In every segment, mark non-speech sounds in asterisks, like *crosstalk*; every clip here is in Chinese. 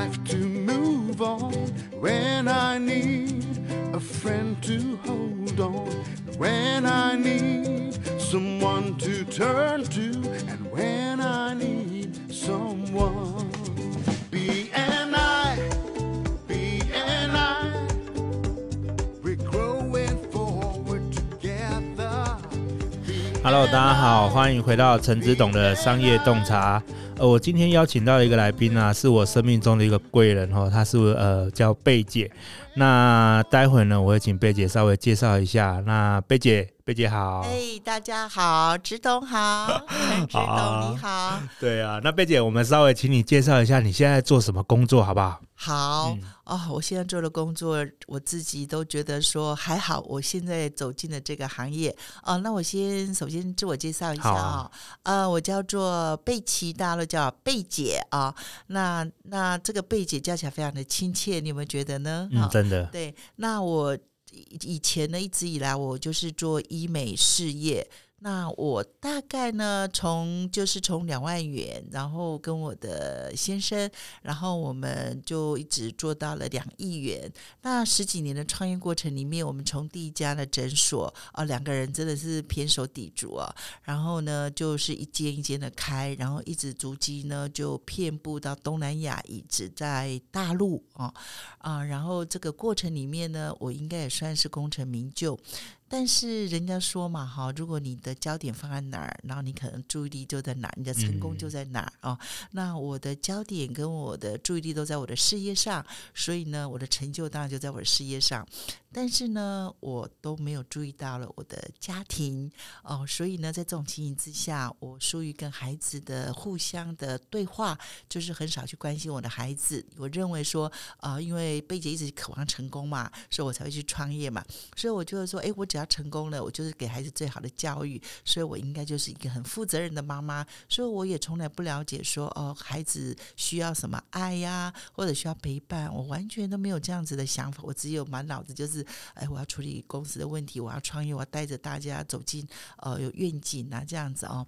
my life to move on when I need a friend to hold on when I need someone to turn to and when I need someone B and I B and I we're growing forward together Hello，大家好，欢迎回到陈之董的商业洞察。 呃，我今天邀请到的一个来宾啊，是我生命中的一个贵人哦，他是呃叫贝姐。那待会呢，我会请贝姐稍微介绍一下。那贝姐。贝姐好，哎，hey, 大家好，直董好，*laughs* 陈之董你好，对啊，那贝姐，我们稍微请你介绍一下你现在做什么工作，好不好？好、嗯、哦，我现在做的工作，我自己都觉得说还好。我现在走进了这个行业，哦，那我先首先自我介绍一下啊，呃，我叫做贝奇，大家都叫贝姐啊。那那这个贝姐叫起来非常的亲切，你有没有觉得呢？嗯，真的。对，那我。以前呢，一直以来我就是做医美事业。那我大概呢，从就是从两万元，然后跟我的先生，然后我们就一直做到了两亿元。那十几年的创业过程里面，我们从第一家的诊所啊，两个人真的是偏手抵足啊。然后呢，就是一间一间的开，然后一直足迹呢就遍布到东南亚，一直在大陆啊啊。然后这个过程里面呢，我应该也算是功成名就。但是人家说嘛，哈，如果你的焦点放在哪儿，然后你可能注意力就在哪儿，你的成功就在哪儿啊。那我的焦点跟我的注意力都在我的事业上，所以呢，我的成就当然就在我的事业上。但是呢，我都没有注意到了我的家庭哦，所以呢，在这种情形之下，我疏于跟孩子的互相的对话，就是很少去关心我的孩子。我认为说，啊、呃，因为贝姐一直渴望成功嘛，所以我才会去创业嘛。所以我就是说，哎，我只要成功了，我就是给孩子最好的教育，所以我应该就是一个很负责任的妈妈。所以我也从来不了解说，哦，孩子需要什么爱呀，或者需要陪伴，我完全都没有这样子的想法。我只有满脑子就是。哎，我要处理公司的问题，我要创业，我要带着大家走进呃有愿景啊这样子哦，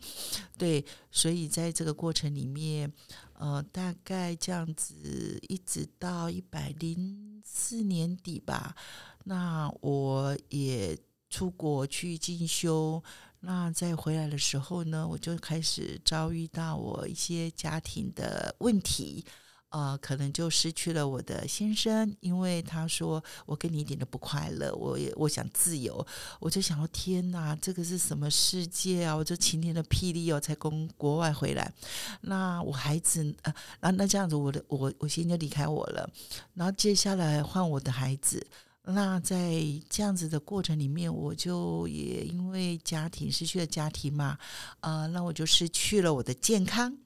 对，所以在这个过程里面，呃，大概这样子一直到一百零四年底吧，那我也出国去进修，那在回来的时候呢，我就开始遭遇到我一些家庭的问题。呃，可能就失去了我的先生，因为他说我跟你一点都不快乐，我也我想自由，我就想说天哪，这个是什么世界啊？我就晴天的霹雳哦，才从国外回来，那我孩子呃，*laughs* 那那这样子，我的我我先生就离开我了，然后接下来换我的孩子，那在这样子的过程里面，我就也因为家庭失去了家庭嘛，呃，那我就失去了我的健康。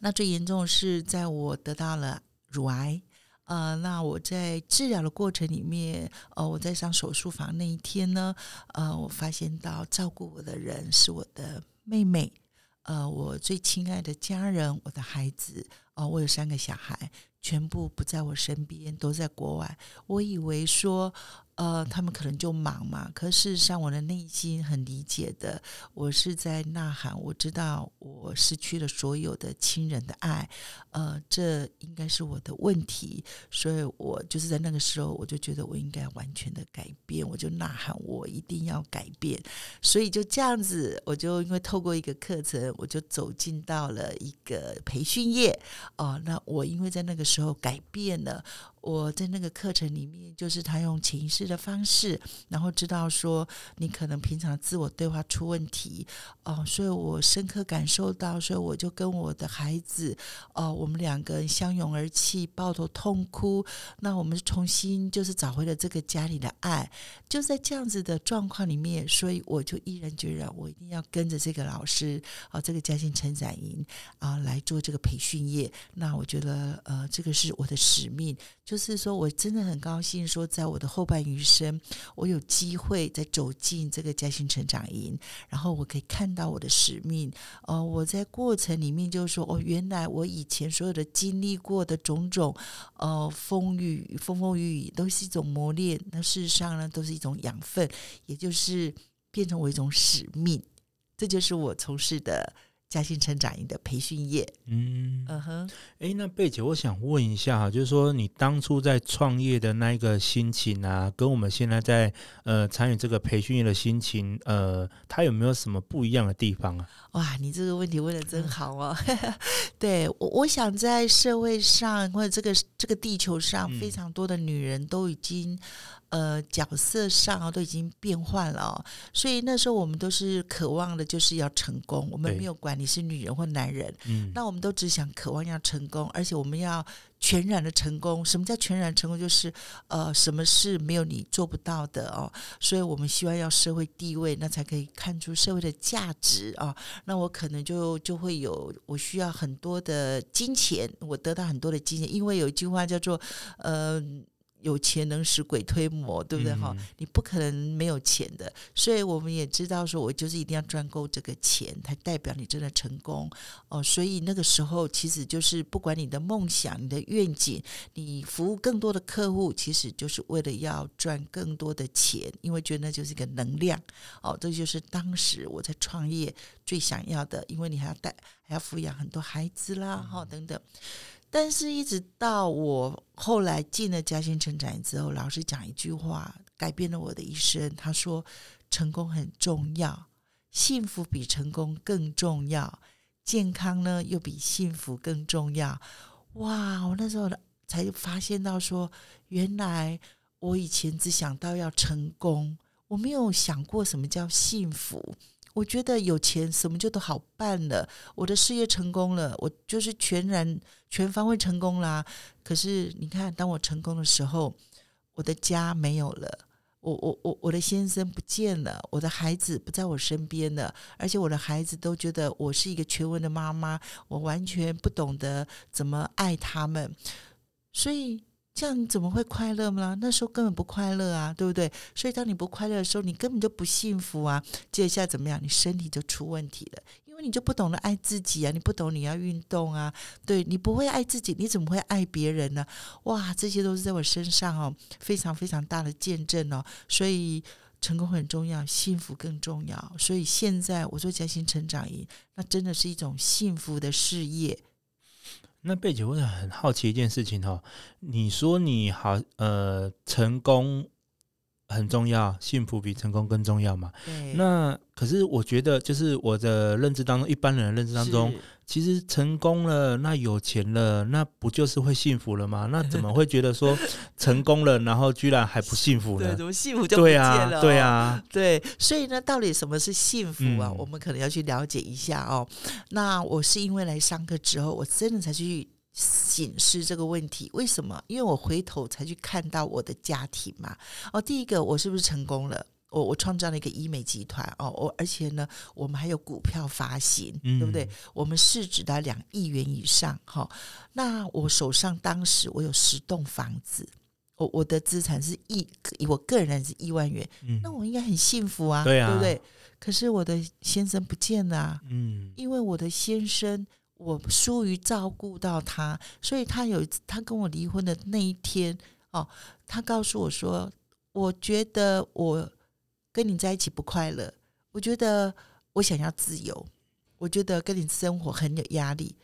那最严重是，在我得到了乳癌，呃，那我在治疗的过程里面，呃，我在上手术房那一天呢，呃，我发现到照顾我的人是我的妹妹，呃，我最亲爱的家人，我的孩子，呃，我有三个小孩，全部不在我身边，都在国外。我以为说。呃，他们可能就忙嘛，可事实上，我的内心很理解的，我是在呐喊，我知道我失去了所有的亲人的爱，呃，这应该是我的问题，所以我就是在那个时候，我就觉得我应该完全的改变，我就呐喊，我一定要改变，所以就这样子，我就因为透过一个课程，我就走进到了一个培训业，哦、那我因为在那个时候改变了。我在那个课程里面，就是他用潜意识的方式，然后知道说你可能平常自我对话出问题哦，所以我深刻感受到，所以我就跟我的孩子哦，我们两个人相拥而泣，抱头痛哭。那我们重新就是找回了这个家里的爱，就在这样子的状况里面，所以我就毅然决然，我一定要跟着这个老师啊、哦，这个家庭成长营啊来做这个培训业。那我觉得呃，这个是我的使命。就就是说，我真的很高兴，说在我的后半余生，我有机会再走进这个嘉兴成长营，然后我可以看到我的使命。呃，我在过程里面就是说，哦，原来我以前所有的经历过的种种，呃，风雨风风雨雨，都是一种磨练。那事实上呢，都是一种养分，也就是变成我一种使命。这就是我从事的嘉兴成长营的培训业。嗯嗯哼，哎，那贝姐，我想问一下哈，就是说你当初在创业的那一个心情啊，跟我们现在在呃参与这个培训业的心情，呃，它有没有什么不一样的地方啊？哇，你这个问题问的真好哦。*laughs* 对我，我想在社会上或者这个这个地球上，非常多的女人都已经。呃，角色上啊都已经变换了哦，所以那时候我们都是渴望的，就是要成功。我们没有管你是女人或男人，嗯，那我们都只想渴望要成功，而且我们要全然的成功。什么叫全然成功？就是呃，什么事没有你做不到的哦。所以我们希望要社会地位，那才可以看出社会的价值啊，哦。那我可能就就会有，我需要很多的金钱，我得到很多的金钱，因为有一句话叫做呃。有钱能使鬼推磨，对不对哈？嗯、你不可能没有钱的，所以我们也知道，说我就是一定要赚够这个钱，才代表你真的成功哦。所以那个时候，其实就是不管你的梦想、你的愿景，你服务更多的客户，其实就是为了要赚更多的钱，因为觉得那就是一个能量哦。这就是当时我在创业最想要的，因为你还要带，还要抚养很多孩子啦，哈、嗯，等等。但是，一直到我后来进了嘉兴成长营之后，老师讲一句话，改变了我的一生。他说：“成功很重要，幸福比成功更重要，健康呢又比幸福更重要。”哇！我那时候才发现到说，原来我以前只想到要成功，我没有想过什么叫幸福。我觉得有钱什么就都好办了，我的事业成功了，我就是全然全方位成功啦。可是你看，当我成功的时候，我的家没有了，我我我我的先生不见了，我的孩子不在我身边了，而且我的孩子都觉得我是一个全文的妈妈，我完全不懂得怎么爱他们，所以。这样你怎么会快乐吗？那时候根本不快乐啊，对不对？所以当你不快乐的时候，你根本就不幸福啊。接下来怎么样？你身体就出问题了，因为你就不懂得爱自己啊，你不懂你要运动啊，对，你不会爱自己，你怎么会爱别人呢？哇，这些都是在我身上哦，非常非常大的见证哦。所以成功很重要，幸福更重要。所以现在我做嘉兴成长营，那真的是一种幸福的事业。那贝姐，我很好奇一件事情哈，你说你好，呃，成功很重要，幸福比成功更重要嘛？对。那可是我觉得，就是我的认知当中，一般人的认知当中，其实成功了，那有钱了，那不就是会幸福了吗？那怎么会觉得说 *laughs* 成功了，然后居然还不幸福呢？对，怎么幸福就不见了？对啊，*laughs* 对，所以呢，到底什么是幸福啊？嗯、我们可能要去了解一下哦。那我是因为来上课之后，我真的才去。审视这个问题，为什么？因为我回头才去看到我的家庭嘛。哦，第一个，我是不是成功了？我我创造了一个医美集团哦，我而且呢，我们还有股票发行，嗯、对不对？我们市值达两亿元以上哈、哦。那我手上当时我有十栋房子，我我的资产是亿，我个人是亿万元，嗯、那我应该很幸福啊，对啊，对不对？可是我的先生不见了、啊，嗯，因为我的先生。我疏于照顾到他，所以他有他跟我离婚的那一天，哦，他告诉我说：“我觉得我跟你在一起不快乐，我觉得我想要自由，我觉得跟你生活很有压力。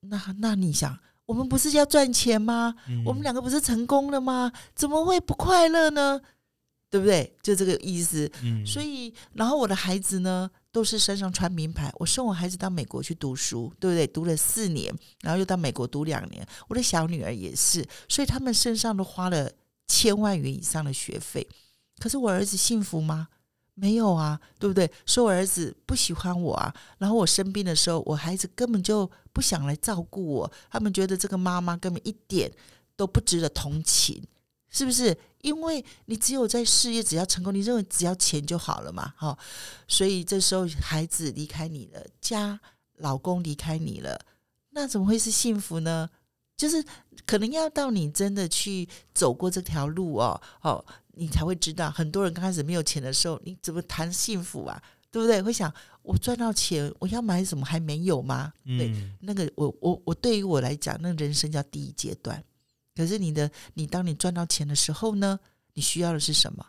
那那你想，我们不是要赚钱吗？嗯、我们两个不是成功了吗？怎么会不快乐呢？对不对？就这个意思。嗯、所以，然后我的孩子呢？”都是身上穿名牌。我送我孩子到美国去读书，对不对？读了四年，然后又到美国读两年。我的小女儿也是，所以他们身上都花了千万元以上的学费。可是我儿子幸福吗？没有啊，对不对？说我儿子不喜欢我啊。然后我生病的时候，我孩子根本就不想来照顾我。他们觉得这个妈妈根本一点都不值得同情。是不是？因为你只有在事业只要成功，你认为只要钱就好了嘛？哈，所以这时候孩子离开你了，家老公离开你了，那怎么会是幸福呢？就是可能要到你真的去走过这条路哦，哦，你才会知道。很多人刚开始没有钱的时候，你怎么谈幸福啊？对不对？会想我赚到钱，我要买什么还没有吗？嗯、对，那个我我我对于我来讲，那人生叫第一阶段。可是你的，你当你赚到钱的时候呢？你需要的是什么？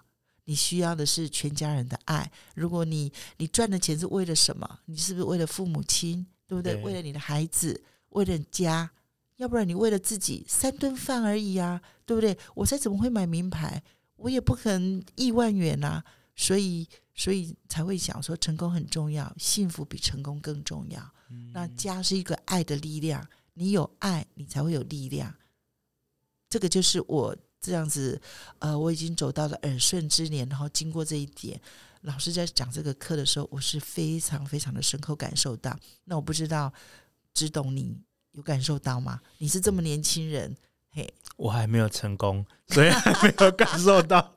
你需要的是全家人的爱。如果你你赚的钱是为了什么？你是不是为了父母亲？对不对？对为了你的孩子，为了家，要不然你为了自己三顿饭而已啊，对不对？我才怎么会买名牌？我也不可能亿万元啊。所以，所以才会想说，成功很重要，幸福比成功更重要。嗯、那家是一个爱的力量，你有爱，你才会有力量。这个就是我这样子，呃，我已经走到了耳顺之年，然后经过这一点，老师在讲这个课的时候，我是非常非常的深刻感受到。那我不知道，只懂你有感受到吗？你是这么年轻人，嘿，我还没有成功，所以还没有感受到。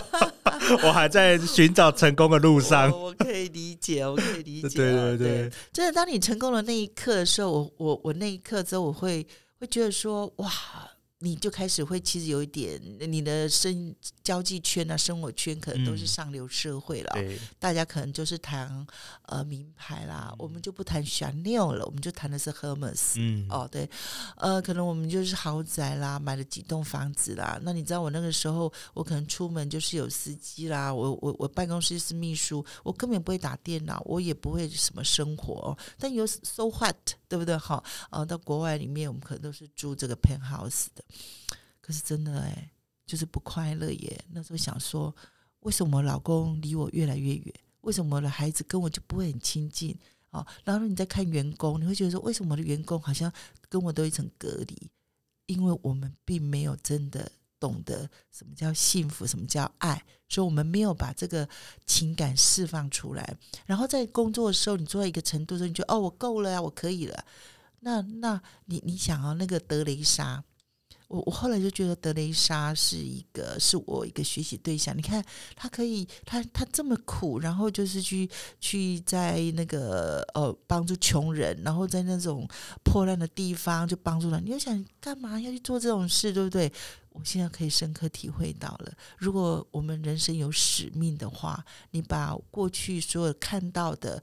*laughs* 我还在寻找成功的路上。我，我可以理解，我可以理解。对对对，对，真的，当你成功的那一刻的时候，我我我那一刻之后，我会会觉得说，哇。你就开始会其实有一点，你的生交际圈啊、生活圈可能都是上流社会了。嗯、大家可能就是谈呃名牌啦，嗯、我们就不谈 Chanel 了，我们就谈的是 Hermes。嗯，哦，对，呃，可能我们就是豪宅啦，买了几栋房子啦。那你知道我那个时候，我可能出门就是有司机啦，我我我办公室是秘书，我根本不会打电脑，我也不会什么生活，但有 so what？对不对？好，呃，到国外里面，我们可能都是住这个 penthouse 的，可是真的哎，就是不快乐耶。那时候想说，为什么老公离我越来越远？为什么我的孩子跟我就不会很亲近？哦，然后你再看员工，你会觉得说，为什么我的员工好像跟我都一层隔离？因为我们并没有真的。懂得什么叫幸福，什么叫爱，所以我们没有把这个情感释放出来。然后在工作的时候，你做到一个程度的时候，你觉得哦，我够了呀，我可以了。那那你你想啊，那个德雷莎。我我后来就觉得德雷莎是一个是我一个学习对象。你看，他可以，他他这么苦，然后就是去去在那个呃帮助穷人，然后在那种破烂的地方就帮助他。你要想干嘛要去做这种事，对不对？我现在可以深刻体会到了。如果我们人生有使命的话，你把过去所有看到的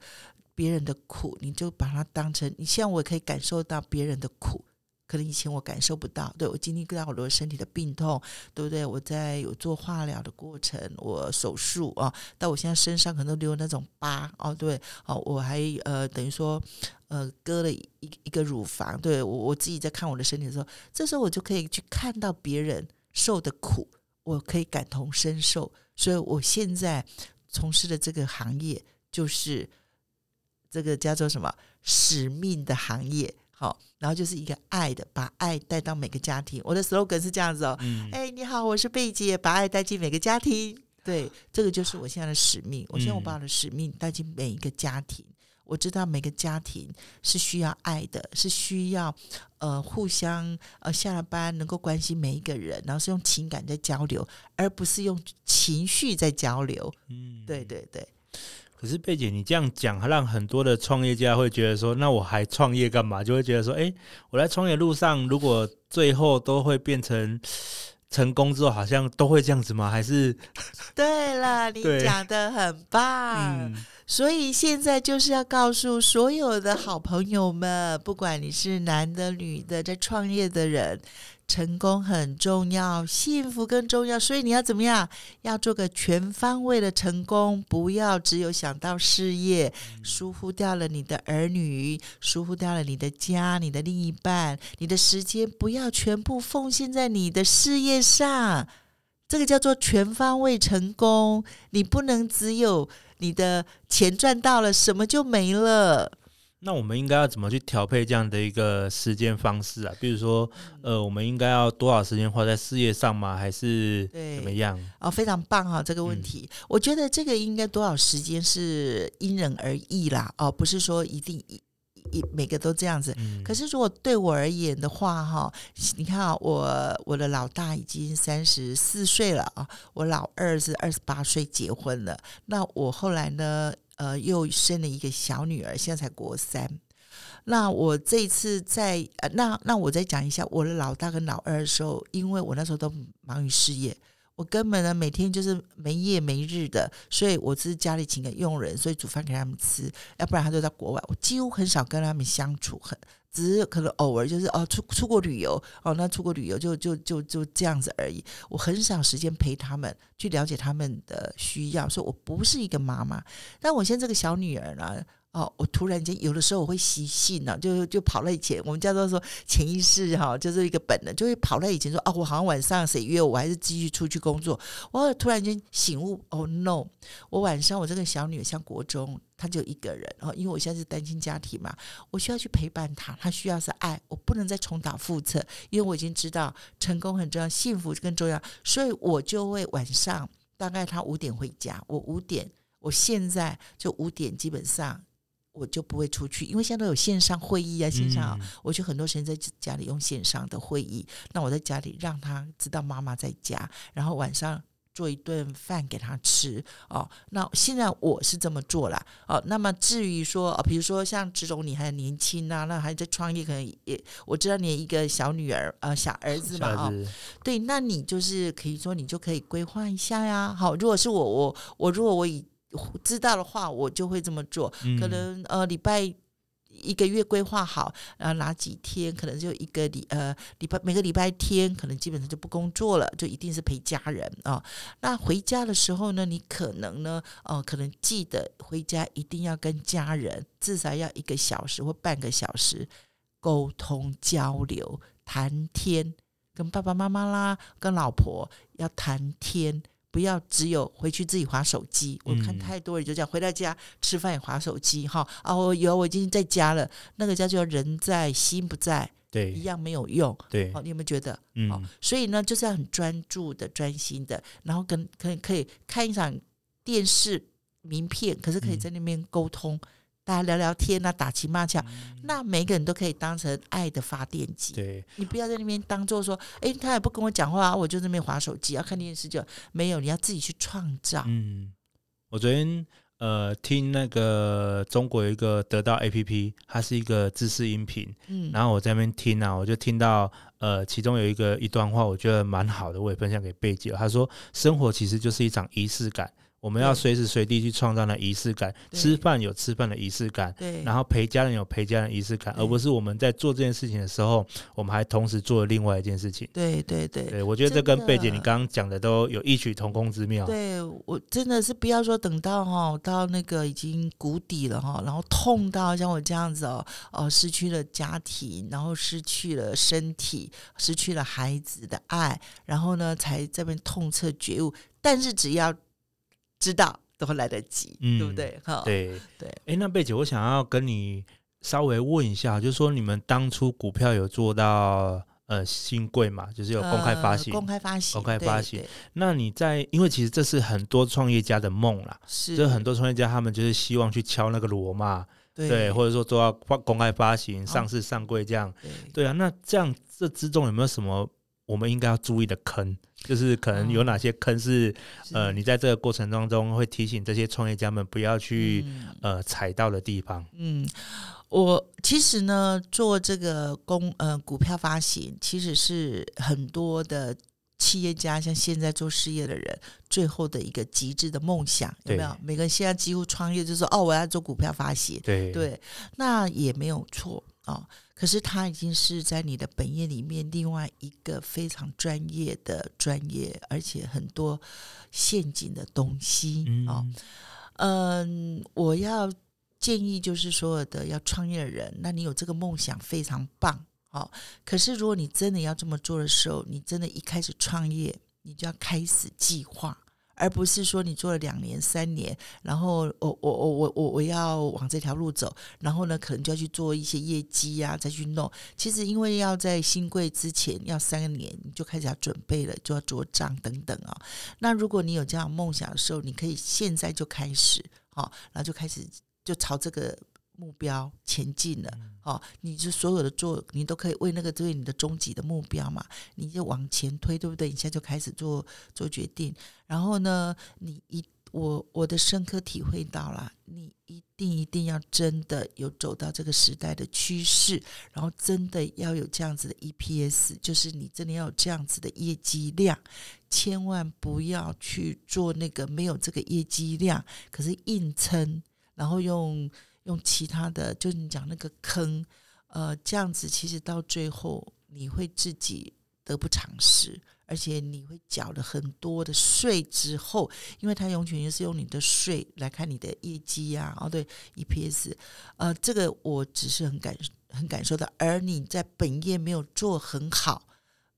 别人的苦，你就把它当成你，像我可以感受到别人的苦。可能以前我感受不到，对，我经历过好多身体的病痛，对不对？我在有做化疗的过程，我手术啊，到我现在身上可能都留那种疤哦，对，哦，我还呃等于说呃割了一一个乳房，对，我我自己在看我的身体的时候，这时候我就可以去看到别人受的苦，我可以感同身受，所以我现在从事的这个行业就是这个叫做什么使命的行业。好，然后就是一个爱的，把爱带到每个家庭。我的 slogan 是这样子哦，嗯、哎，你好，我是贝姐，把爱带进每个家庭。对，这个就是我现在的使命。我希望我把我的使命带进每一个家庭。嗯、我知道每个家庭是需要爱的，是需要呃互相呃下了班能够关心每一个人，然后是用情感在交流，而不是用情绪在交流。嗯，对对对。可是贝姐，你这样讲，还让很多的创业家会觉得说，那我还创业干嘛？就会觉得说，哎，我在创业路上，如果最后都会变成成功之后，好像都会这样子吗？还是？*laughs* 对了，你讲的很棒。嗯，所以现在就是要告诉所有的好朋友们，不管你是男的、女的，在创业的人。成功很重要，幸福更重要，所以你要怎么样？要做个全方位的成功，不要只有想到事业，疏忽掉了你的儿女，疏忽掉了你的家、你的另一半，你的时间不要全部奉献在你的事业上。这个叫做全方位成功，你不能只有你的钱赚到了，什么就没了。那我们应该要怎么去调配这样的一个时间方式啊？比如说，呃，我们应该要多少时间花在事业上吗？还是怎么样？哦，非常棒哈，这个问题，嗯、我觉得这个应该多少时间是因人而异啦。哦，不是说一定一一每个都这样子。嗯、可是如果对我而言的话，哈，你看啊，我我的老大已经三十四岁了啊，我老二是二十八岁结婚了。那我后来呢？呃，又生了一个小女儿，现在才国三。那我这一次在呃，那那我再讲一下我的老大跟老二的时候，因为我那时候都忙于事业，我根本呢每天就是没夜没日的，所以我是家里请个佣人，所以煮饭给他们吃，要不然他都在国外，我几乎很少跟他们相处，很只是可能偶尔就是哦出出国旅游哦，那出国旅游就就就就这样子而已，我很少时间陪他们去了解他们的需要，所以我不是一个妈妈，但我现在这个小女儿呢。哦，我突然间有的时候我会习性呢、就就跑到以前，我们叫做说潜意识哈，就是一个本能，就会跑到以前说，哦，我好像晚上谁约我，我还是继续出去工作。我突然间醒悟，哦，no，我晚上我这个小女儿像国中，她就一个人，哦，因为我现在是单亲家庭嘛，我需要去陪伴她，她需要是爱，我不能再重蹈覆辙，因为我已经知道成功很重要，幸福更重要，所以我就会晚上大概她五点回家，我五点，我现在就五点基本上。我就不会出去，因为现在都有线上会议啊，线上，嗯、我就很多时间在家里用线上的会议。那我在家里让他知道妈妈在家，然后晚上做一顿饭给他吃哦。那现在我是这么做了哦。那么至于说，哦，比如说像执总你还年轻啊，那还在创业，可能也我知道你一个小女儿呃小儿子嘛啊、哦，对，那你就是可以说你就可以规划一下呀。好，如果是我我我如果我以知道的话，我就会这么做。可能呃，礼拜一个月规划好，然后哪几天可能就一个礼呃礼拜每个礼拜天，可能基本上就不工作了，就一定是陪家人啊、哦。那回家的时候呢，你可能呢，哦、呃，可能记得回家一定要跟家人至少要一个小时或半个小时沟通交流谈天，跟爸爸妈妈啦，跟老婆要谈天。不要只有回去自己划手机，我看太多人就这样，回到家吃饭也划手机哈啊！我有我已经在家了，那个叫做人在心不在，对，一样没有用，对，好你有没有觉得？嗯，哦，所以呢，就是要很专注的、专心的，然后跟可以可以看一场电视名片，可是可以在那边沟通。嗯大家聊聊天啊，打情骂俏，嗯、那每个人都可以当成爱的发电机。对，你不要在那边当做说，哎，他也不跟我讲话，我就在那边划手机，要看电视就没有，你要自己去创造。嗯，我昨天呃听那个中国有一个得到 APP，它是一个知识音频，嗯，然后我在那边听啊，我就听到呃其中有一个一段话，我觉得蛮好的，我也分享给贝姐。他说，生活其实就是一场仪式感。我们要随时随地去创造那仪式感，吃饭有吃饭的仪式感，对，然后陪家人有陪家人仪式感，而不是我们在做这件事情的时候，我们还同时做了另外一件事情。对对对，对我觉得这跟贝姐你刚刚讲的都有异曲同工之妙。对，我真的是不要说等到哈到那个已经谷底了哈，然后痛到像我这样子哦哦失去了家庭，然后失去了身体，失去了孩子的爱，然后呢才这边痛彻觉悟。但是只要知道都会来得及，嗯、对不对？哈，对对。哎，那贝姐，我想要跟你稍微问一下，就是说你们当初股票有做到呃新贵嘛？就是有公开发行，呃、公开发行，公开发行。那你在，因为其实这是很多创业家的梦啦，是，就是很多创业家他们就是希望去敲那个锣嘛，对，对，或者说做到公开发行、上市上柜这样，对，对啊。那这样这之中有没有什么？我们应该要注意的坑，就是可能有哪些坑是，是呃，你在这个过程当中会提醒这些创业家们不要去、嗯、呃踩到的地方。嗯，我其实呢做这个公呃股票发行，其实是很多的企业家像现在做事业的人最后的一个极致的梦想，有没有？每个人现在几乎创业就是说哦，我要做股票发行，对对，那也没有错啊。哦可是他已经是在你的本业里面另外一个非常专业的专业，而且很多陷阱的东西啊。嗯，嗯，我要建议就是所有的要创业的人，那你有这个梦想非常棒哦。可是如果你真的要这么做的时候，你真的一开始创业，你就要开始计划。而不是说你做了两年三年，然后我我我我我我要往这条路走，然后呢，可能就要去做一些业绩呀、啊，再去弄。其实因为要在新贵之前要三年，你就开始要准备了，就要做账等等啊、那如果你有这样梦想的时候，你可以现在就开始，好、哦，然后就开始就朝这个。目标前进了，哦，你就所有的做，你都可以为那个作为你的终极的目标嘛，你就往前推，对不对？你现在就开始做做决定，然后呢，你一我我的深刻体会到了，你一定一定要真的有走到这个时代的趋势，然后真的要有这样子的 EPS，就是你真的要有这样子的业绩量，千万不要去做那个没有这个业绩量，可是硬撑，然后用用其他的，就是你讲那个坑，呃，这样子其实到最后你会自己得不偿失。而且你会缴了很多的税之后，因为它永远就是用你的税来看你的业绩呀、啊，哦对，EPS，呃，这个我只是很感很感受到。而你在本业没有做很好，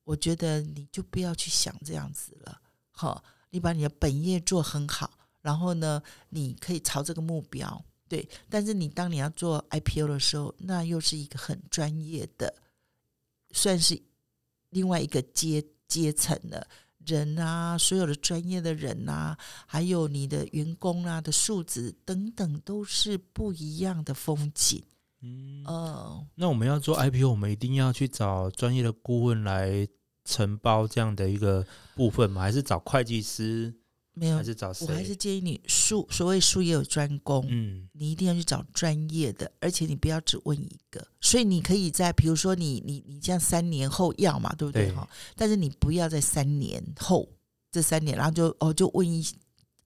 我觉得你就不要去想这样子了。好，你把你的本业做很好，然后呢，你可以朝这个目标，对。但是你当你要做 IPO 的时候，那又是一个很专业的，算是另外一个阶。阶层的人啊，所有的专业的人啊，还有你的员工啊的素质等等，都是不一样的风景。嗯，呃，那我们要做 IPO，我们一定要去找专业的顾问来承包这样的一个部分吗？还是找会计师？没有，还是找谁？我还是建议你术，所谓术业有专攻，嗯，你一定要去找专业的，而且你不要只问一个。所以你可以在，比如说你你你这样三年后要嘛，对不对？哈，但是你不要在三年后这三年，然后就哦就问一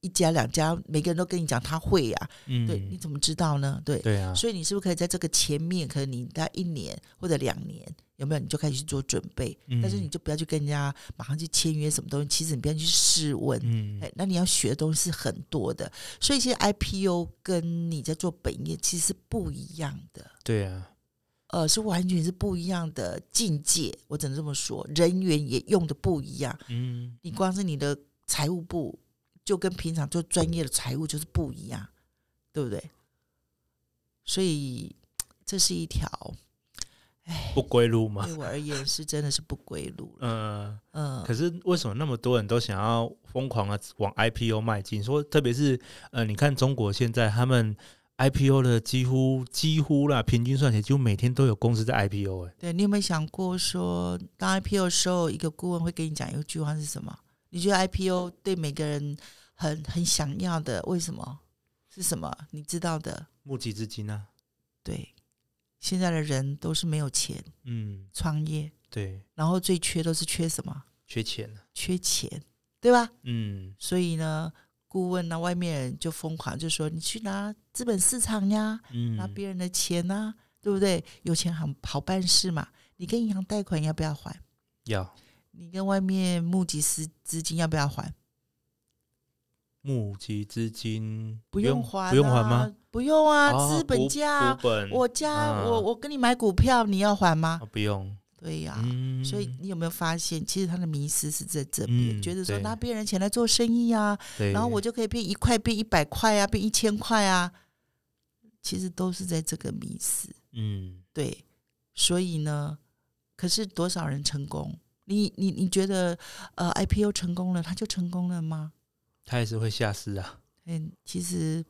一家两家，每个人都跟你讲他会呀、啊，嗯，对，你怎么知道呢？对，对啊。所以你是不是可以在这个前面，可能你待一年或者两年？有没有？你就开始去做准备，嗯、但是你就不要去跟人家马上去签约什么东西。其实你不要去试问，嗯，哎，那你要学的东西是很多的。所以，其实 IPO 跟你在做本业其实是不一样的。对啊，呃，是完全是不一样的境界。我只能这么说，人员也用的不一样。嗯，你光是你的财务部，就跟平常做专业的财务就是不一样，对不对？所以，这是一条。不归路吗？对我而言是真的是不归路。嗯嗯。可是为什么那么多人都想要疯狂的往 IPO 迈进？说特别是呃，你看中国现在他们 IPO 的几乎几乎啦，平均算起来几乎每天都有公司在 IPO 哎。对，你有没有想过说，当 IPO 的时候，一个顾问会跟你讲一句话是什么？你觉得 IPO 对每个人很很想要的，为什么？是什么？你知道的？募集资金啊。对。现在的人都是没有钱，嗯，创业对，然后最缺都是缺什么？缺钱，缺钱，对吧？嗯，所以呢，顾问呢、啊，外面人就疯狂就说：“你去拿资本市场呀，嗯、拿别人的钱呐、啊，对不对？有钱好好办事嘛。你跟银行贷款要不要还？要。你跟外面募集资资金要不要还？募集资金不用还、啊，不用还吗？不用啊，资、哦、本家，本我家、啊、我我跟你买股票，你要还吗？哦、不用。对呀、所以你有没有发现，其实他的迷失是在这边，嗯、觉得说拿别人钱来做生意啊，然后我就可以变一块变一百块啊，变一千块啊，其实都是在这个迷失。嗯，对。所以呢，可是多少人成功？你你你觉得呃 IPO 成功了，他就成功了吗？他也是会下市啊。嗯，其实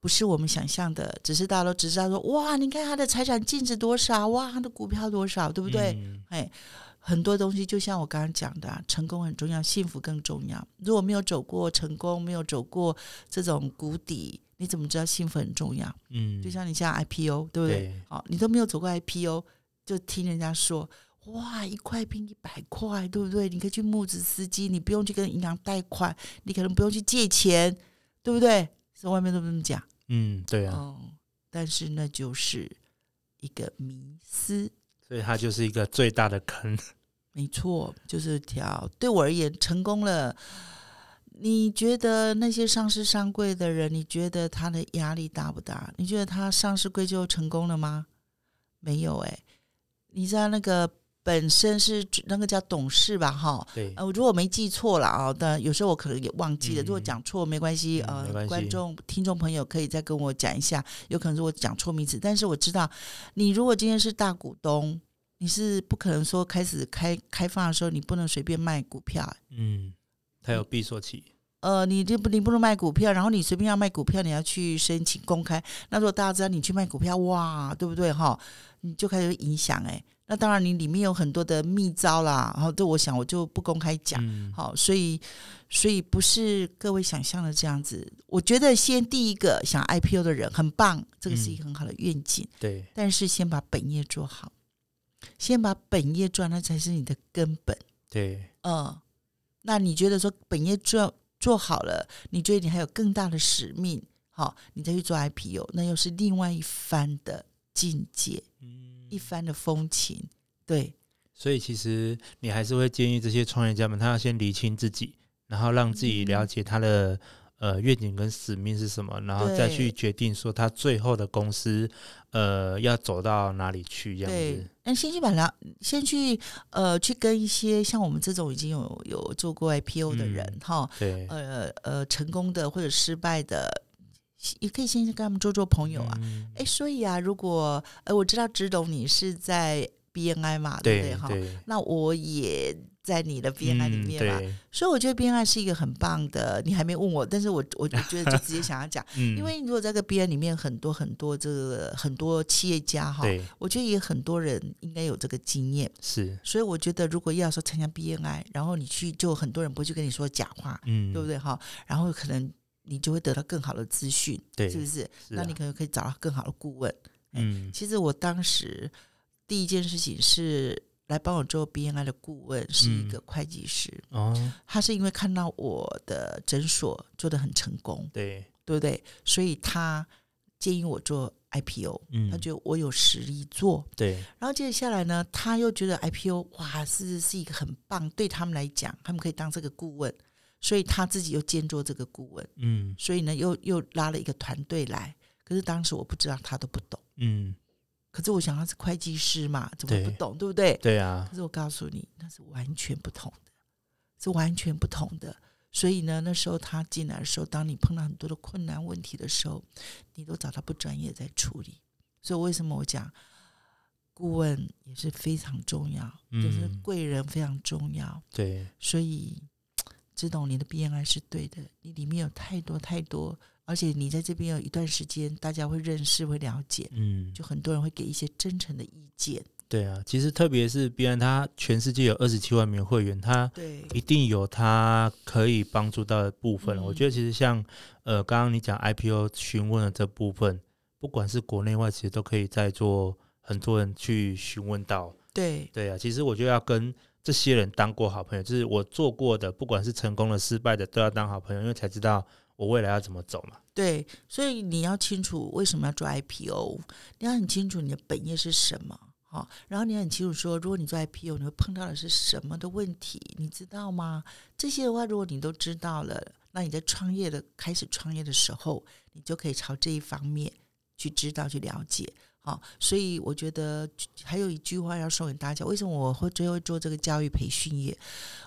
不是我们想象的，只是大家都只知道说，哇，你看他的财产净值多少，哇，他的股票多少，对不对？嗯、哎，很多东西就像我刚刚讲的、啊，成功很重要，幸福更重要。如果没有走过成功，没有走过这种谷底，你怎么知道幸福很重要？嗯，就像你像 IPO，对不对？对哦，你都没有走过 IPO，就听人家说。哇，一块拼一百块，对不对？你可以去募资司机，你不用去跟银行贷款，你可能不用去借钱，对不对？在外面都这么讲。嗯，对啊。哦，但是那就是一个迷思，所以它就是一个最大的坑。*laughs* 没错，就是条对我而言成功了。你觉得那些上市上柜的人，你觉得他的压力大不大？你觉得他上市柜就成功了吗？没有哎，你知道那个。本身是那个叫董事吧，哈，对，呃，如果没记错了啊，但有时候我可能也忘记了，嗯、如果讲错没关系，呃，观众、听众朋友可以再跟我讲一下，有可能是我讲错名字，但是我知道，你如果今天是大股东，你是不可能说开始开开放的时候，你不能随便卖股票，嗯，他有闭锁期，呃，你就不你不能卖股票，然后你随便要卖股票，你要去申请公开。那如果大家知道你去卖股票，哇，对不对哈？你就开始影响哎。那当然，你里面有很多的秘招啦，然后这，我想我就不公开讲。嗯、好，所以所以不是各位想象的这样子。我觉得先第一个想 IPO 的人很棒，这个是一个很好的愿景。嗯、对，但是先把本业做好，先把本业赚，那才是你的根本。对，嗯，那你觉得说本业做做好了，你觉得你还有更大的使命，好，你再去做 IPO，那又是另外一番的境界。嗯。一番的风情，对，所以其实你还是会建议这些创业家们，他要先理清自己，然后让自己了解他的、嗯、呃愿景跟使命是什么，然后再去决定说他最后的公司呃要走到哪里去这样子。那先去把它，先去呃去跟一些像我们这种已经有有做过 IPO 的人哈，嗯、对，呃呃成功的或者失败的。也可以先跟他们做做朋友啊，哎、嗯，所以啊，如果呃，我知道知董你是在 BNI 嘛，对，对不对哈？那我也在你的 BNI 里面嘛，嗯、所以我觉得 BNI 是一个很棒的。你还没问我，但是我我觉得就直接想要讲，*laughs* 嗯、因为如果在这个 BNI 里面很多很多这个很多企业家哈，我觉得也很多人应该有这个经验，是，所以我觉得如果要说参加 BNI，然后你去，就很多人不会去跟你说假话，嗯，对不对哈？然后可能。你就会得到更好的资讯，对，是不是？是啊，那你可能可以找到更好的顾问。嗯，其实我当时第一件事情是来帮我做 BNI 的顾问，是一个会计师。哦，嗯，他是因为看到我的诊所做得很成功，对，对不对？所以他建议我做 IPO，嗯，他觉得我有实力做，对。然后接下来呢，他又觉得 IPO 哇，是是一个很棒，对他们来讲，他们可以当这个顾问。所以他自己又兼做这个顾问，嗯，所以呢，又又拉了一个团队来。可是当时我不知道他都不懂，嗯。可是我想他是会计师嘛，怎么不懂，对，对不对？对啊。可是我告诉你，那是完全不同的，是完全不同的。所以呢，那时候他进来的时候，当你碰到很多的困难问题的时候，你都找他不专业在处理。所以为什么我讲顾问也是非常重要，嗯，就是贵人非常重要。对，所以。执董你的 BNI 是对的，你里面有太多太多，而且你在这边有一段时间，大家会认识、会了解，嗯，就很多人会给一些真诚的意见。对啊，其实特别是 BNI，它全世界有二十七万名会员，它一定有它可以帮助到的部分。对我觉得其实像呃，刚刚你讲 IPO 询问的这部分，不管是国内外，其实都可以在做很多人去询问到。对对啊，其实我觉得要跟。这些人当过好朋友，就是我做过的，不管是成功的、失败的，都要当好朋友，因为才知道我未来要怎么走嘛。对，所以你要清楚为什么要做 IPO，你要很清楚你的本业是什么，好，然后你要很清楚说，如果你做 IPO，你会碰到的是什么的问题，你知道吗？这些的话，如果你都知道了，那你在创业的开始创业的时候，你就可以朝这一方面去知道、去了解。所以我觉得还有一句话要送给大家：为什么我会最后做这个教育培训业？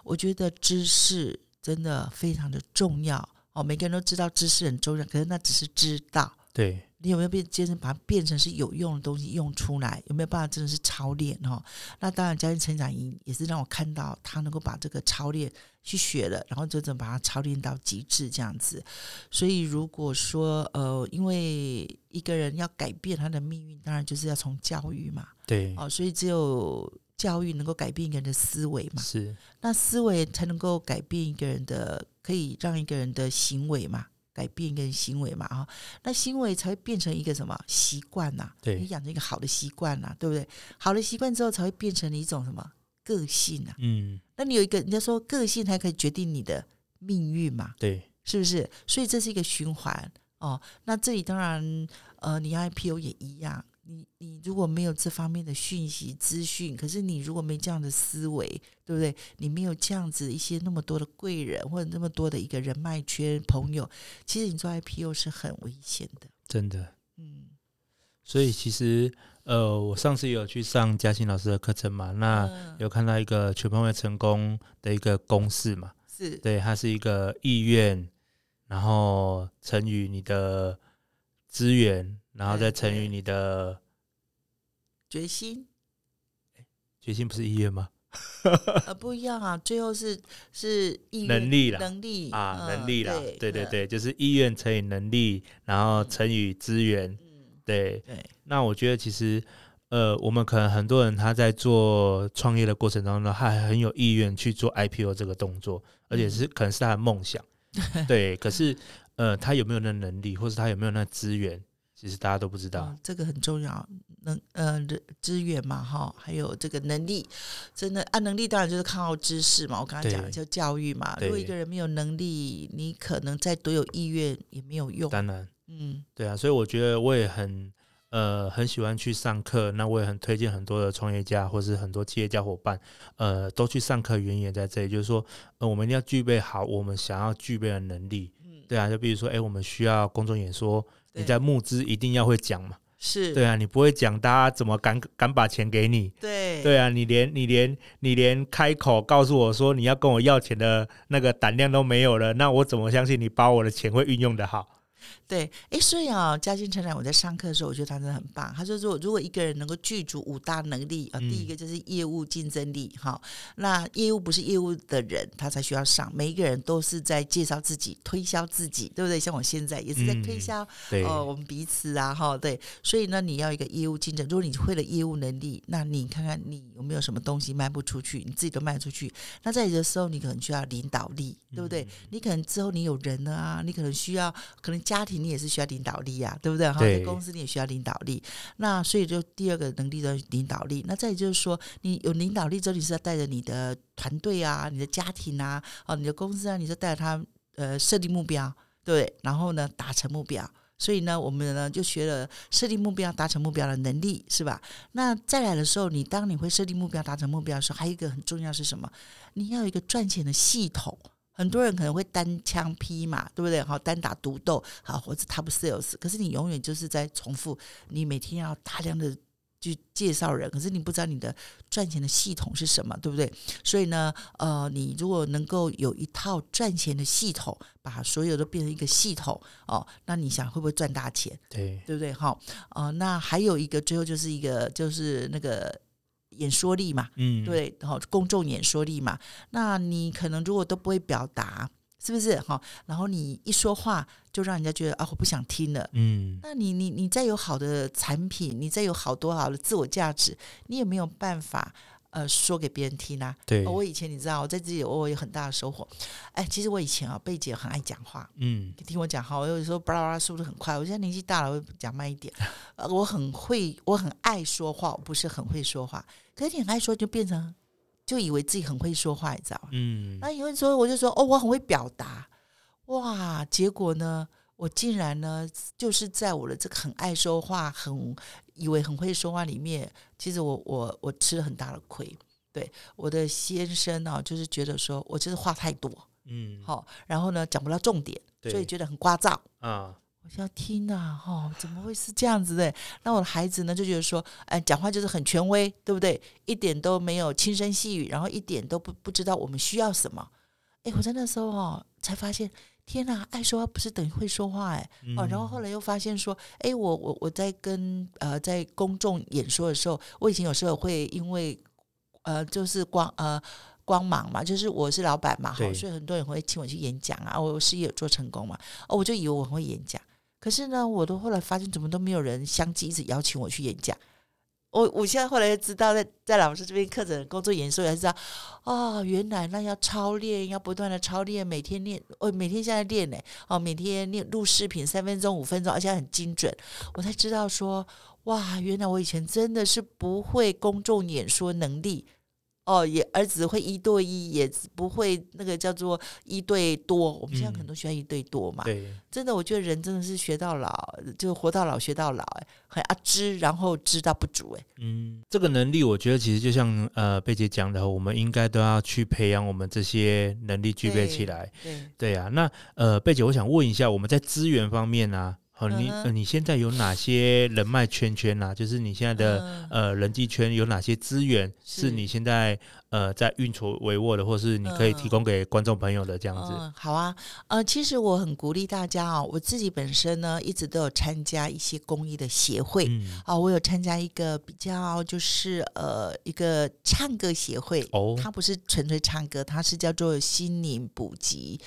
我觉得知识真的非常的重要哦。每个人都知道知识很重要，可是那只是知道。对。你有没有变，真正把它变成是有用的东西用出来？有没有办法真的是操练哈？那当然，家庭成长营也是让我看到他能够把这个操练去学了，然后真正把它操练到极致这样子。所以，如果说呃，因为一个人要改变他的命运，当然就是要从教育嘛。对。哦，所以只有教育能够改变一个人的思维嘛。是。那思维才能够改变一个人的，可以让一个人的行为嘛。改变一个行为嘛，啊，那行为才会变成一个什么习惯呐？对，你养成一个好的习惯呐，对不对？好的习惯之后，才会变成一种什么个性呐？嗯，那你有一个人家说个性才可以决定你的命运嘛？对，是不是？所以这是一个循环哦。那这里当然，呃，你 IPO 也一样。你你如果没有这方面的讯息资讯，可是你如果没这样的思维，对不对？你没有这样子一些那么多的贵人或者那么多的一个人脉圈朋友，其实你做 IPO 是很危险的，真的。嗯，所以其实呃，我上次有去上嘉欣老师的课程嘛，那有看到一个全方位成功的一个公式嘛，是对，它是一个意愿，然后乘以你的资源。然后再乘以你的决心，决心不是意愿吗？*laughs* 呃，不一样啊，最后是是意愿能力啦，能力啊，嗯、能力啦，对对对对，就是意愿乘以能力，然后乘以资源，嗯，对。对。那我觉得其实，呃，我们可能很多人他在做创业的过程当中，他还很有意愿去做 IPO 这个动作，而且是可能是他的梦想，对。可是，呃，他有没有那能力，或是他有没有那资源？其实大家都不知道，嗯、这个很重要，能呃资源嘛哈，还有这个能力，真的按、啊、能力当然就是靠知识嘛。我刚才讲的叫教育嘛。如果一个人没有能力，你可能再多有意愿也没有用。当然，嗯，对啊，所以我觉得我也很呃很喜欢去上课，那我也很推荐很多的创业家或是很多企业家伙伴，呃，都去上课。原因也在这里，就是说，呃，我们一定要具备好我们想要具备的能力。嗯，对啊，就比如说，哎，我们需要公众演说。你在募资一定要会讲嘛？是对啊，你不会讲，大家怎么敢敢把钱给你？对对啊，你连你连你连开口告诉我说你要跟我要钱的那个胆量都没有了，那我怎么相信你把我的钱会运用的好？对，哎，所以啊，嘉兴成长，我在上课的时候，我觉得他真的很棒。他说，如果如果一个人能够具足五大能力啊，第一个就是业务竞争力，哈、嗯，那业务不是业务的人，他才需要上。每一个人都是在介绍自己、推销自己，对不对？像我现在也是在推销，哦、我们彼此啊，哈，对。所以呢，你要一个业务竞争，如果你会了业务能力，那你看看你有没有什么东西卖不出去，你自己都卖出去。那在有的时候，你可能需要领导力，对不对？嗯、你可能之后你有人了啊，你可能需要，可能家庭。你也是需要领导力呀、啊，对不对？哈，在公司你也需要领导力。那所以就第二个能力的领导力。那再就是说，你有领导力之后，你是要带着你的团队啊、你的家庭啊、哦，你的公司啊，你是带着他呃设定目标，对，然后呢达成目标。所以呢，我们呢就学了设定目标、达成目标的能力，是吧？那再来的时候，你当你会设定目标、达成目标的时候，还有一个很重要是什么？你要有一个赚钱的系统。很多人可能会单枪匹马，对不对？好，单打独斗，好，或者 top sales。可是你永远就是在重复，你每天要大量的去介绍人，可是你不知道你的赚钱的系统是什么，对不对？所以呢，呃，你如果能够有一套赚钱的系统，把所有都变成一个系统哦，那你想会不会赚大钱？对，对不对？好，呃，那还有一个，最后就是一个，就是那个。演说力嘛，嗯，对，然后公众演说力嘛，那你可能如果都不会表达，是不是？哈？然后你一说话就让人家觉得啊，我不想听了，嗯，那你你你再有好的产品，你再有好多好的自我价值，你也没有办法呃说给别人听啊。对，我以前你知道我在这里我有很大的收获，哎，其实我以前啊贝姐很爱讲话，嗯，听我讲哈，我有时候巴拉巴拉速度很快，我现在年纪大了，我讲慢一点，呃，*laughs* 我很会，我很爱说话，我不是很会说话。可是你很爱说，就变成就以为自己很会说话，你知道吗？嗯。那有人说，我就说哦，我很会表达，哇！结果呢，我竟然呢，就是在我的这个很爱说话、很以为很会说话里面，其实我我我吃了很大的亏。对我的先生呢、啊，就是觉得说我就是话太多，嗯，好，然后呢讲不到重点，所以觉得很聒噪啊。我想听呐，哦，怎么会是这样子的？那我的孩子呢，就觉得说，哎，讲话就是很权威，对不对？一点都没有轻声细语，然后一点都不不知道我们需要什么。哎，我在那时候哦，才发现，天哪，爱说话不是等于会说话，哎，哦，然后后来又发现说，哎，我我我在跟呃在公众演说的时候，我以前有时候会因为呃就是光呃光芒嘛，就是我是老板嘛，好，所以很多人会请我去演讲啊，我事业有做成功嘛，哦，我就以为我很会演讲。可是呢，我都后来发现，怎么都没有人相继一直邀请我去演讲。我我现在后来知道在，在老师这边课程工作演说，才知道，哦，原来那要操练，要不断的操练，每天练，哦，每天现在练呢，哦，每天练录视频，三分钟、五分钟，而且很精准。我才知道说，哇，原来我以前真的是不会公众演说能力。哦，也儿子会一对一，也不会那个叫做一对多。我们现在很多学校一对多嘛。嗯、对，真的，我觉得人真的是学到老，就活到老学到老，哎，很啊知，然后知道不足，哎。嗯，这个能力，我觉得其实就像呃贝姐讲的，我们应该都要去培养我们这些能力具备起来。对，对，对啊。那呃贝姐，我想问一下，我们在资源方面呢、啊？好，你、嗯呃、你现在有哪些人脉圈圈呐、啊？就是你现在的、嗯、呃人际圈有哪些资源是，你现在呃在运筹帷幄的，或是你可以提供给观众朋友的这样子？嗯、好啊，呃，其实我很鼓励大家啊、哦，我自己本身呢一直都有参加一些公益的协会哦，我有参加一个比较就是呃一个唱歌协会哦，它不是纯粹唱歌，它是叫做心灵补给。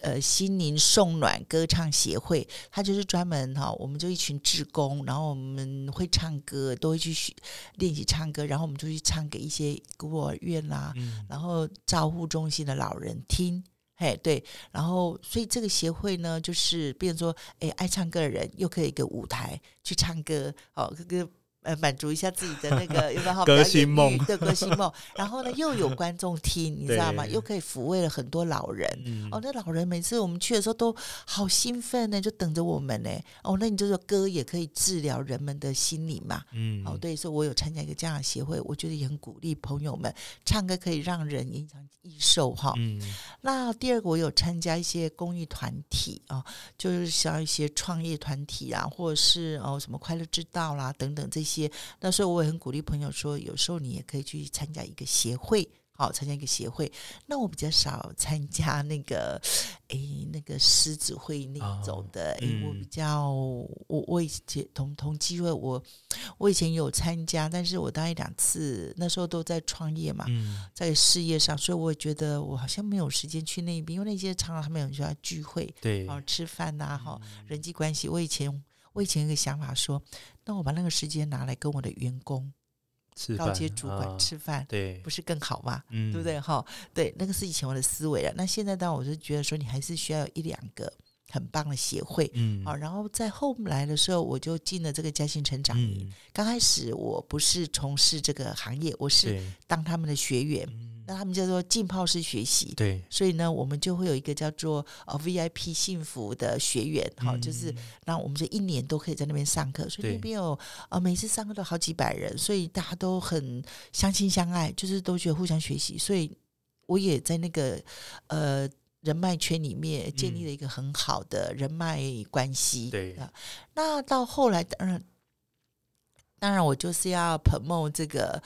呃，心灵送暖歌唱协会，他就是专门哈，我们就一群志工，然后我们会唱歌，都会去学练习唱歌，然后我们就去唱给一些孤儿院啦，嗯、然后照护中心的老人听，嘿，对，然后所以这个协会呢，就是变成说，哎，爱唱歌的人又可以一个舞台去唱歌，哦，这个。呃，满足一下自己的那个 *laughs* 有没有好歌星梦？对，歌星梦。然后呢，又有观众听，你知道吗？又可以抚慰了很多老人。嗯、哦，那老人每次我们去的时候都好兴奋呢，就等着我们呢。哦，那你就说歌也可以治疗人们的心理嘛。嗯。哦，对，所以我有参加一个这样的协会，我觉得也很鼓励朋友们唱歌可以让人延长益寿哈。嗯。那第二个，我有参加一些公益团体啊、哦，就是像一些创业团体啊，或者是哦什么快乐之道啦等等这些。那时候我也很鼓励朋友说，有时候你也可以去参加一个协会，好，参加一个协会。那我比较少参加那个，诶，那个狮子会那种的。诶、哦，我比较，我我以前同同机会，我我以前有参加，但是我大概两次，那时候都在创业嘛，嗯、在事业上，所以我也觉得我好像没有时间去那边，因为那些常常他们有需要聚会，对，然后吃饭呐、啊，哈、嗯，人际关系。我以前。我以前有个想法说，那我把那个时间拿来跟我的员工、高阶主管吃饭，对，不是更好吗？嗯，对不对？哈，对，那个是以前我的思维了。那现在当然我就觉得说，你还是需要有一两个很棒的协会，嗯，好。然后在后来的时候，我就进了这个嘉兴成长营。嗯、刚开始我不是从事这个行业，我是当他们的学员。那他们叫做浸泡式学习，对，所以呢，我们就会有一个叫做呃 VIP 幸福的学员，好、嗯，就是那我们就一年都可以在那边上课，所以那边有呃每次上课都好几百人，所以大家都很相亲相爱，就是都觉得互相学习，所以我也在那个呃人脉圈里面建立了一个很好的人脉关系，对、嗯、那到后来当然当然我就是要 promote 这个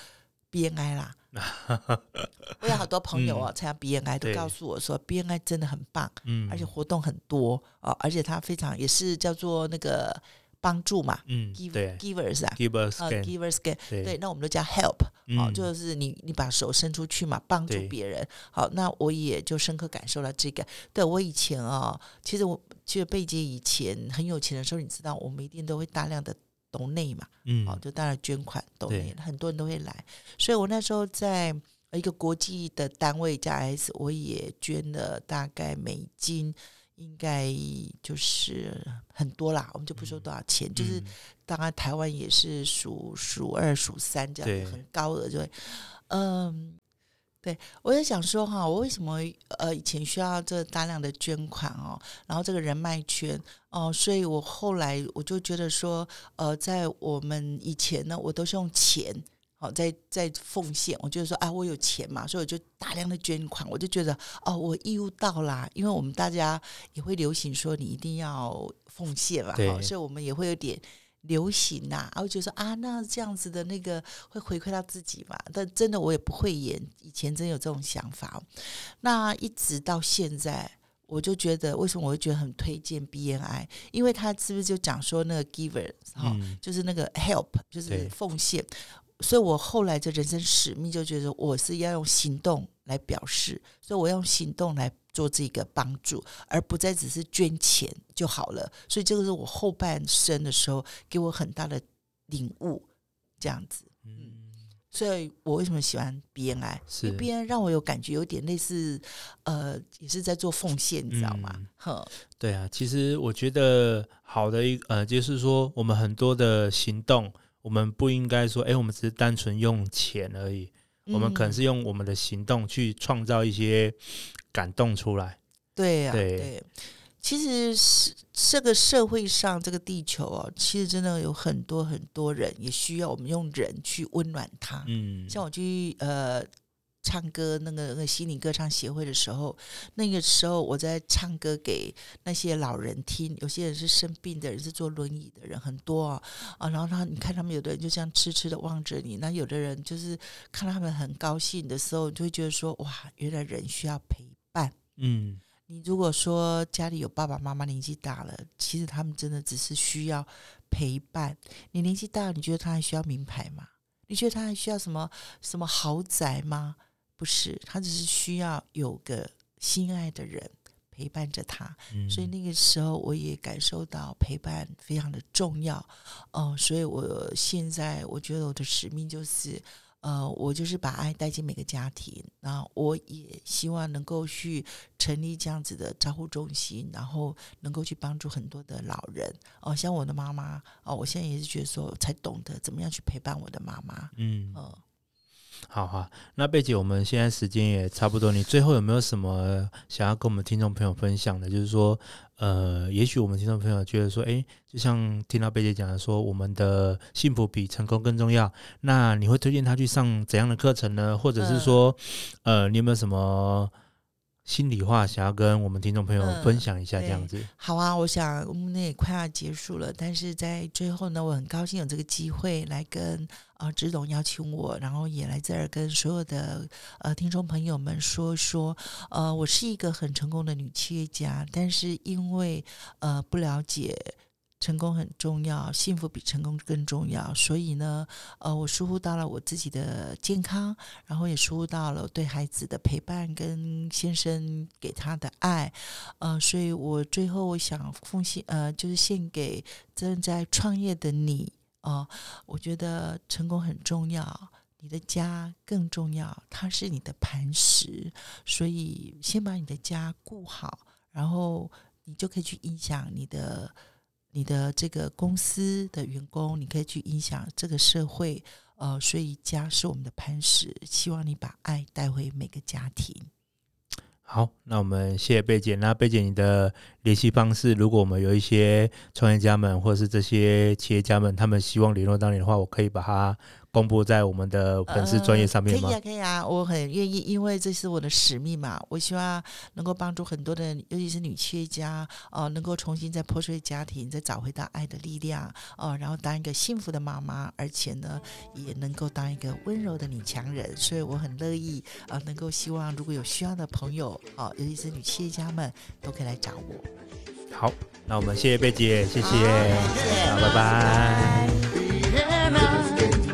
BNI 啦。*laughs* 我有好多朋友哦，参加 BNI 都告诉我说，BNI 真的很棒，嗯，而且活动很多哦，而且它非常也是叫做那个帮助嘛，嗯，give givers 啊，givers 啊，givers gain，对，那我们都叫 help，好，就是你你把手伸出去嘛，帮助别人，好，那我也就深刻感受了这个。对我以前啊，其实我其实贝姐以前很有钱的时候，你知道，我们一定都会大量的。抖内嘛，嗯，哦，就当然捐款懂内，很多人都会来，所以我那时候在一个国际的单位加 S，我也捐了大概美金，应该就是很多啦，我们就不说多少钱，嗯、就是当然台湾也是数数二数三这样子，很高额，就会，嗯。对，我也想说哈，我为什么呃以前需要这大量的捐款哦，然后这个人脉圈哦，所以我后来我就觉得说，呃，在我们以前呢，我都是用钱哦，在在奉献，我觉得说啊，我有钱嘛，所以我就大量的捐款，我就觉得哦，我义务到啦，因为我们大家也会流行说你一定要奉献嘛，对，所以我们也会有点。流行呐、啊，然后就说啊，那这样子的那个会回馈到自己嘛？但真的我也不会演，以前真有这种想法。那一直到现在，我就觉得为什么我会觉得很推荐 BNI？因为他是不是就讲说那个 giver 哈、嗯，就是那个 help，就是奉献。所以我后来的人生使命就觉得我是要用行动来表示，所以我用行动来。做这个帮助，而不再只是捐钱就好了。所以这个是我后半生的时候给我很大的领悟，这样子。嗯，所以我为什么喜欢 BNI？是因为 BNI 让我有感觉，有点类似，呃，也是在做奉献，你知道吗？哼、嗯，对啊。其实我觉得好的一呃，就是说我们很多的行动，我们不应该说，哎，我们只是单纯用钱而已。我们可能是用我们的行动去创造一些感动出来。对呀，对，其实是这个社会上这个地球哦，其实真的有很多很多人也需要我们用人去温暖他。嗯，像我去呃唱歌那个那个心灵歌唱协会的时候，那个时候我在唱歌给那些老人听，有些人是生病的人，是坐轮椅的人很多啊啊，然后他你看他们有的人就这样痴痴的望着你，那有的人就是看到他们很高兴的时候，你就会觉得说哇，原来人需要陪伴。嗯，你如果说家里有爸爸妈妈年纪大了，其实他们真的只是需要陪伴。你年纪大了，你觉得他还需要名牌吗？你觉得他还需要什么什么豪宅吗？不是，他只是需要有个心爱的人陪伴着他，嗯、所以那个时候我也感受到陪伴非常的重要。哦、呃，所以我现在我觉得我的使命就是，呃，我就是把爱带进每个家庭。那我也希望能够去成立这样子的照护中心，然后能够去帮助很多的老人。哦、呃，像我的妈妈，哦、呃，我现在也是觉得说，才懂得怎么样去陪伴我的妈妈。嗯，呃好好，那贝姐，我们现在时间也差不多，你最后有没有什么想要跟我们听众朋友分享的？就是说，呃，也许我们听众朋友觉得说，诶，就像听到贝姐讲的说，我们的幸福比成功更重要，那你会推荐他去上怎样的课程呢？或者是说，呃，你有没有什么？心里话想要跟我们听众朋友分享一下，这样子、嗯。好啊，我想我们那也快要结束了，但是在最后呢，我很高兴有这个机会来跟啊执董邀请我，然后也来这儿跟所有的呃听众朋友们说说，呃，我是一个很成功的女企业家，但是因为呃不了解。成功很重要，幸福比成功更重要。所以呢，呃，我疏忽到了我自己的健康，然后也疏忽到了对孩子的陪伴跟先生给他的爱。呃，所以我最后我想奉献，呃，就是献给正在创业的你。哦、我觉得成功很重要，你的家更重要，它是你的磐石。所以先把你的家顾好，然后你就可以去影响你的。你的这个公司的员工，你可以去影响这个社会，呃，所以家是我们的磐石，希望你把爱带回每个家庭。好，那我们谢谢贝姐。那贝姐，你的联系方式，如果我们有一些创业家们或者是这些企业家们，他们希望联络到你的话，我可以把它。公布在我们的粉丝专业上面吗？呃，可以啊，可以啊，我很愿意，因为这是我的使命嘛。我希望能够帮助很多的，尤其是女企业家，呃，能够重新在破碎家庭再找回到爱的力量，呃，然后当一个幸福的妈妈，而且呢，也能够当一个温柔的女强人。所以我很乐意，呃，能够希望如果有需要的朋友，呃，尤其是女企业家们，都可以来找我。好，那我们谢谢贝姐，谢谢，好，谢谢，好，拜拜。拜拜。